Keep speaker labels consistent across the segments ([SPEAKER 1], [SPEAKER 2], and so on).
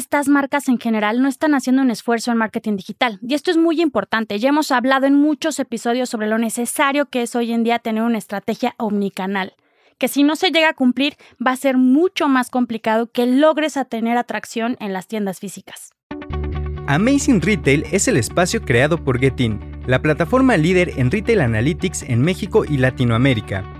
[SPEAKER 1] estas marcas en general no están haciendo un esfuerzo en marketing digital. Y esto es muy importante. Ya hemos hablado en muchos episodios sobre lo necesario que es hoy en día tener una estrategia omnicanal, que si no se llega a cumplir va a ser mucho más complicado que logres a tener atracción en las tiendas físicas.
[SPEAKER 2] Amazing Retail es el espacio creado por Getin, la plataforma líder en retail analytics en México y Latinoamérica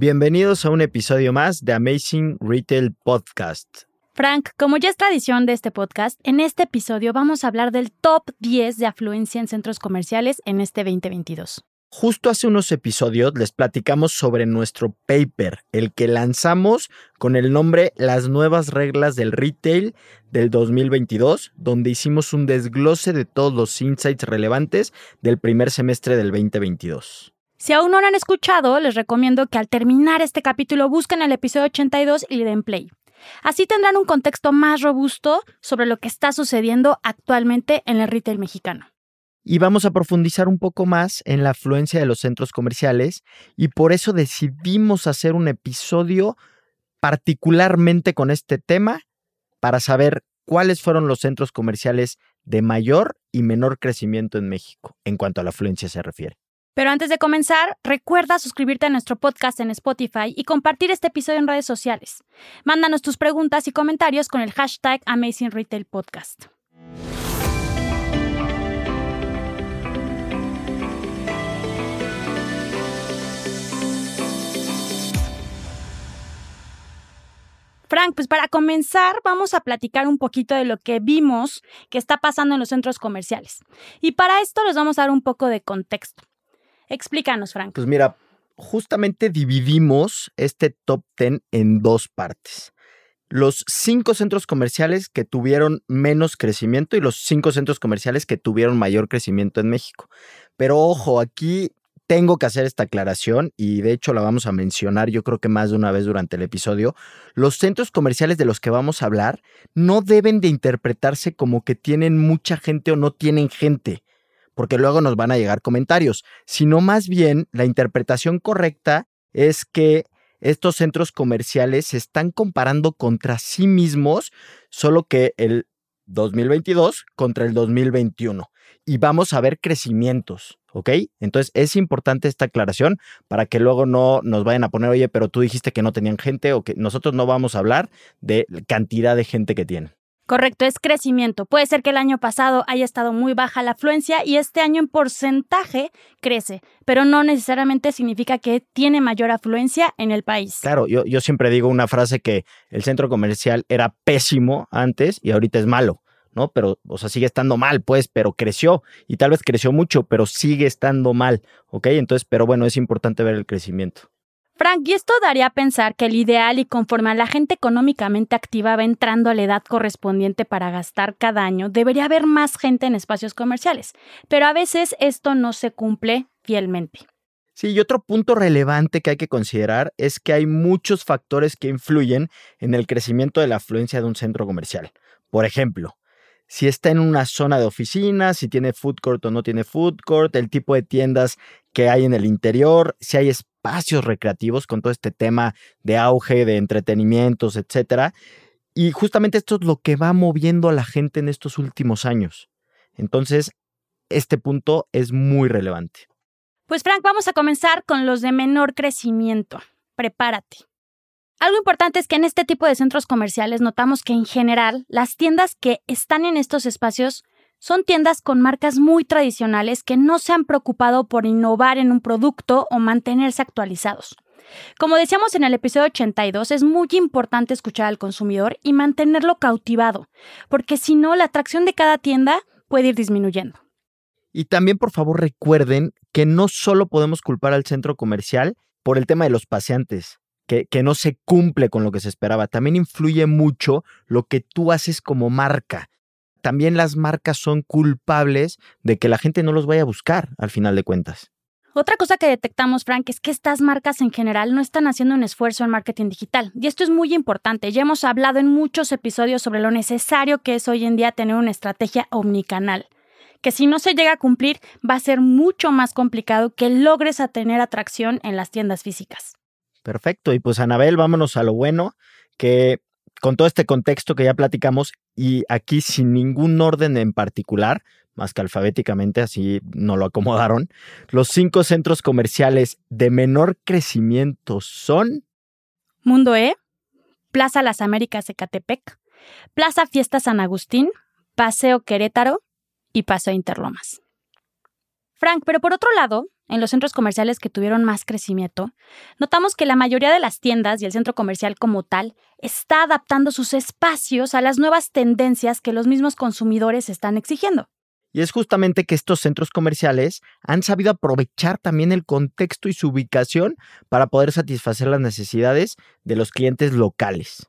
[SPEAKER 3] Bienvenidos a un episodio más de Amazing Retail Podcast.
[SPEAKER 1] Frank, como ya es tradición de este podcast, en este episodio vamos a hablar del top 10 de afluencia en centros comerciales en este 2022.
[SPEAKER 3] Justo hace unos episodios les platicamos sobre nuestro paper, el que lanzamos con el nombre Las nuevas reglas del retail del 2022, donde hicimos un desglose de todos los insights relevantes del primer semestre del 2022.
[SPEAKER 1] Si aún no lo han escuchado, les recomiendo que al terminar este capítulo busquen el episodio 82 y le den play. Así tendrán un contexto más robusto sobre lo que está sucediendo actualmente en el retail mexicano.
[SPEAKER 3] Y vamos a profundizar un poco más en la afluencia de los centros comerciales y por eso decidimos hacer un episodio particularmente con este tema para saber cuáles fueron los centros comerciales de mayor y menor crecimiento en México en cuanto a la afluencia se refiere.
[SPEAKER 1] Pero antes de comenzar, recuerda suscribirte a nuestro podcast en Spotify y compartir este episodio en redes sociales. Mándanos tus preguntas y comentarios con el hashtag Amazing Retail Podcast. Frank, pues para comenzar vamos a platicar un poquito de lo que vimos que está pasando en los centros comerciales. Y para esto les vamos a dar un poco de contexto. Explícanos, Frank.
[SPEAKER 3] Pues mira, justamente dividimos este top 10 en dos partes. Los cinco centros comerciales que tuvieron menos crecimiento y los cinco centros comerciales que tuvieron mayor crecimiento en México. Pero ojo, aquí tengo que hacer esta aclaración y de hecho la vamos a mencionar yo creo que más de una vez durante el episodio. Los centros comerciales de los que vamos a hablar no deben de interpretarse como que tienen mucha gente o no tienen gente porque luego nos van a llegar comentarios, sino más bien la interpretación correcta es que estos centros comerciales se están comparando contra sí mismos, solo que el 2022 contra el 2021. Y vamos a ver crecimientos, ¿ok? Entonces es importante esta aclaración para que luego no nos vayan a poner, oye, pero tú dijiste que no tenían gente o que nosotros no vamos a hablar de cantidad de gente que tienen.
[SPEAKER 1] Correcto, es crecimiento. Puede ser que el año pasado haya estado muy baja la afluencia y este año en porcentaje crece, pero no necesariamente significa que tiene mayor afluencia en el país.
[SPEAKER 3] Claro, yo, yo siempre digo una frase que el centro comercial era pésimo antes y ahorita es malo. ¿no? Pero, o sea, sigue estando mal, pues, pero creció y tal vez creció mucho, pero sigue estando mal, ¿ok? Entonces, pero bueno, es importante ver el crecimiento.
[SPEAKER 1] Frank, y esto daría a pensar que el ideal y conforme a la gente económicamente activa va entrando a la edad correspondiente para gastar cada año, debería haber más gente en espacios comerciales, pero a veces esto no se cumple fielmente.
[SPEAKER 3] Sí, y otro punto relevante que hay que considerar es que hay muchos factores que influyen en el crecimiento de la afluencia de un centro comercial. Por ejemplo, si está en una zona de oficinas, si tiene food court o no tiene food court, el tipo de tiendas que hay en el interior, si hay espacios recreativos con todo este tema de auge, de entretenimientos, etcétera. Y justamente esto es lo que va moviendo a la gente en estos últimos años. Entonces, este punto es muy relevante.
[SPEAKER 1] Pues Frank, vamos a comenzar con los de menor crecimiento. Prepárate. Algo importante es que en este tipo de centros comerciales notamos que en general las tiendas que están en estos espacios son tiendas con marcas muy tradicionales que no se han preocupado por innovar en un producto o mantenerse actualizados. Como decíamos en el episodio 82, es muy importante escuchar al consumidor y mantenerlo cautivado, porque si no, la atracción de cada tienda puede ir disminuyendo.
[SPEAKER 3] Y también, por favor, recuerden que no solo podemos culpar al centro comercial por el tema de los paseantes que, que no se cumple con lo que se esperaba. También influye mucho lo que tú haces como marca. También las marcas son culpables de que la gente no los vaya a buscar al final de cuentas.
[SPEAKER 1] Otra cosa que detectamos, Frank, es que estas marcas en general no están haciendo un esfuerzo en marketing digital. Y esto es muy importante. Ya hemos hablado en muchos episodios sobre lo necesario que es hoy en día tener una estrategia omnicanal. Que si no se llega a cumplir, va a ser mucho más complicado que logres a tener atracción en las tiendas físicas.
[SPEAKER 3] Perfecto. Y pues, Anabel, vámonos a lo bueno, que con todo este contexto que ya platicamos, y aquí sin ningún orden en particular, más que alfabéticamente, así no lo acomodaron. Los cinco centros comerciales de menor crecimiento son...
[SPEAKER 1] Mundo E, Plaza Las Américas Ecatepec, Plaza Fiesta San Agustín, Paseo Querétaro y Paseo Interlomas. Frank, pero por otro lado, en los centros comerciales que tuvieron más crecimiento, notamos que la mayoría de las tiendas y el centro comercial como tal está adaptando sus espacios a las nuevas tendencias que los mismos consumidores están exigiendo.
[SPEAKER 3] Y es justamente que estos centros comerciales han sabido aprovechar también el contexto y su ubicación para poder satisfacer las necesidades de los clientes locales.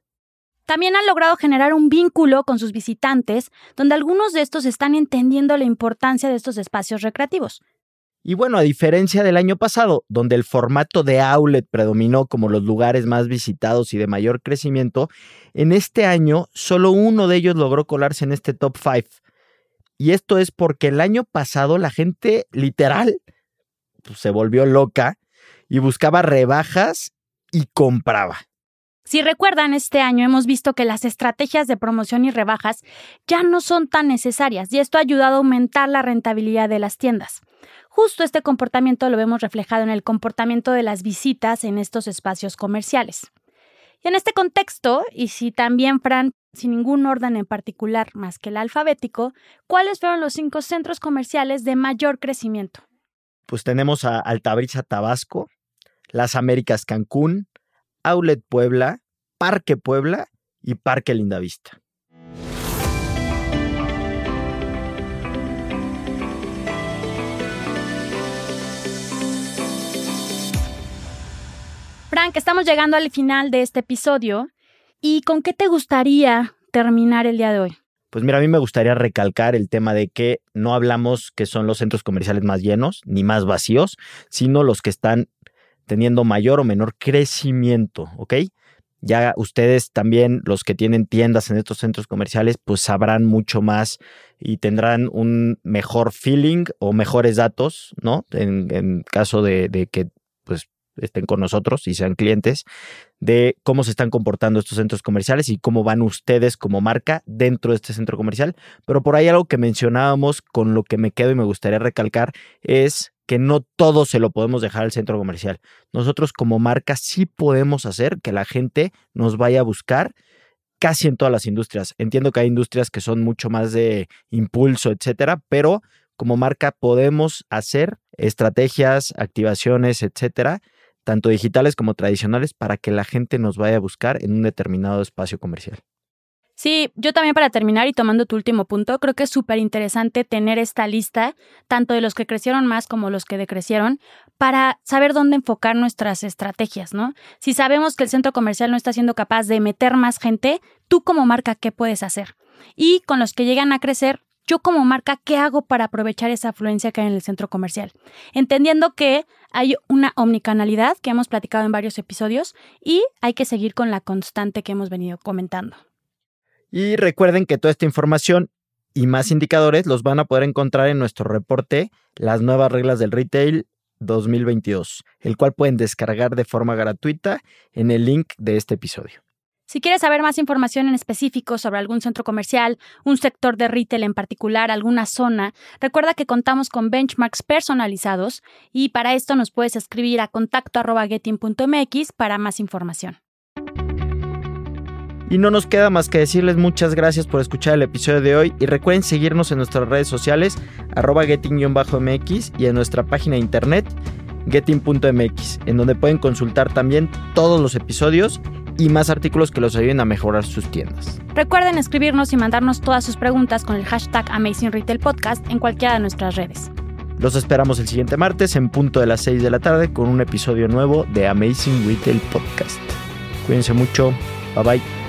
[SPEAKER 1] También han logrado generar un vínculo con sus visitantes, donde algunos de estos están entendiendo la importancia de estos espacios recreativos.
[SPEAKER 3] Y bueno, a diferencia del año pasado, donde el formato de outlet predominó como los lugares más visitados y de mayor crecimiento, en este año solo uno de ellos logró colarse en este top 5, y esto es porque el año pasado la gente literal pues, se volvió loca y buscaba rebajas y compraba.
[SPEAKER 1] Si recuerdan, este año hemos visto que las estrategias de promoción y rebajas ya no son tan necesarias y esto ha ayudado a aumentar la rentabilidad de las tiendas. Justo este comportamiento lo vemos reflejado en el comportamiento de las visitas en estos espacios comerciales. Y en este contexto, y si también, Fran, sin ningún orden en particular más que el alfabético, ¿cuáles fueron los cinco centros comerciales de mayor crecimiento?
[SPEAKER 3] Pues tenemos a Altabrisa Tabasco, Las Américas Cancún, Outlet Puebla, Parque Puebla y Parque Lindavista.
[SPEAKER 1] Frank, estamos llegando al final de este episodio ¿Y con qué te gustaría terminar el día de hoy?
[SPEAKER 3] Pues mira, a mí me gustaría recalcar el tema de que no hablamos que son los centros comerciales más llenos ni más vacíos, sino los que están teniendo mayor o menor crecimiento, ¿ok? Ya ustedes también, los que tienen tiendas en estos centros comerciales, pues sabrán mucho más y tendrán un mejor feeling o mejores datos, ¿no? En, caso de, de que pues estén con nosotros y sean clientes, de cómo se están comportando estos centros comerciales y cómo van ustedes como marca dentro de este centro comercial. Pero por ahí algo que mencionábamos con lo que me quedo y me gustaría recalcar es que no todo se lo podemos dejar al centro comercial. Nosotros como marca sí podemos hacer que la gente nos vaya a buscar casi en todas las industrias. Entiendo que hay industrias que son mucho más de impulso, etcétera, pero como marca podemos hacer estrategias, activaciones, etcétera, tanto digitales como tradicionales, para que la gente nos vaya a buscar en un determinado espacio comercial.
[SPEAKER 1] Sí, yo también para terminar y tomando tu último punto, creo que es súper interesante tener esta lista, tanto de los que crecieron más como los que decrecieron, para saber dónde enfocar nuestras estrategias, ¿no? Si sabemos que el centro comercial no está siendo capaz de meter más gente, tú como marca, ¿qué puedes hacer? Y con los que llegan a crecer, yo como marca, ¿qué hago para aprovechar esa afluencia que hay en el centro comercial? Entendiendo que hay una omnicanalidad que hemos platicado en varios episodios y hay que seguir con la constante que hemos venido comentando.
[SPEAKER 3] Y recuerden que toda esta información y más indicadores los van a poder encontrar en nuestro reporte Las nuevas reglas del retail 2022, el cual pueden descargar de forma gratuita en el link de este episodio.
[SPEAKER 1] Si quieres saber más información en específico sobre algún centro comercial, un sector de retail en particular, alguna zona, recuerda que contamos con benchmarks personalizados y para esto nos puedes escribir a contacto.getting.mx para más información.
[SPEAKER 3] Y no nos queda más que decirles muchas gracias por escuchar el episodio de hoy y recuerden seguirnos en nuestras redes sociales arroba getting-mx y en nuestra página de internet getting.mx, en donde pueden consultar también todos los episodios y más artículos que los ayuden a mejorar sus tiendas.
[SPEAKER 1] Recuerden escribirnos y mandarnos todas sus preguntas con el hashtag Amazing Retail Podcast en cualquiera de nuestras redes.
[SPEAKER 3] Los esperamos el siguiente martes en punto de las 6 de la tarde con un episodio nuevo de Amazing Retail Podcast. Cuídense mucho. Bye bye.